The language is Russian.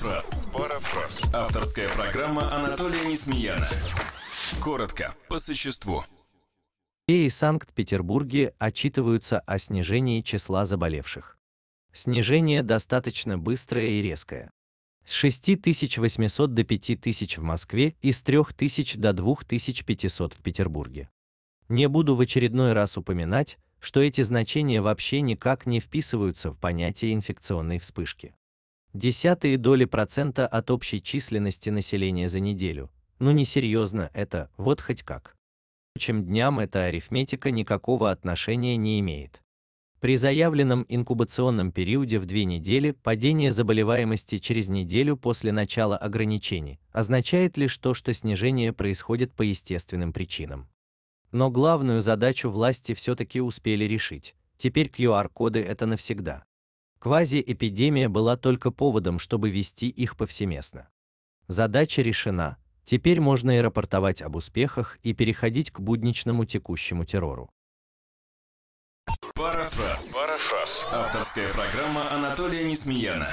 Парафраз. Парафраз. Авторская программа Анатолия Несмеяна. Коротко, по существу. И Санкт-Петербурге отчитываются о снижении числа заболевших. Снижение достаточно быстрое и резкое. С 6800 до 5000 в Москве и с 3000 до 2500 в Петербурге. Не буду в очередной раз упоминать, что эти значения вообще никак не вписываются в понятие инфекционной вспышки. Десятые доли процента от общей численности населения за неделю. Ну несерьезно это, вот хоть как. Чем дням эта арифметика никакого отношения не имеет. При заявленном инкубационном периоде в две недели падение заболеваемости через неделю после начала ограничений означает лишь то, что снижение происходит по естественным причинам. Но главную задачу власти все-таки успели решить. Теперь QR-коды это навсегда. Квази-эпидемия была только поводом, чтобы вести их повсеместно. Задача решена. Теперь можно и рапортовать об успехах и переходить к будничному текущему террору. Парафраз. Парафраз. Авторская программа Анатолия Несмеяна.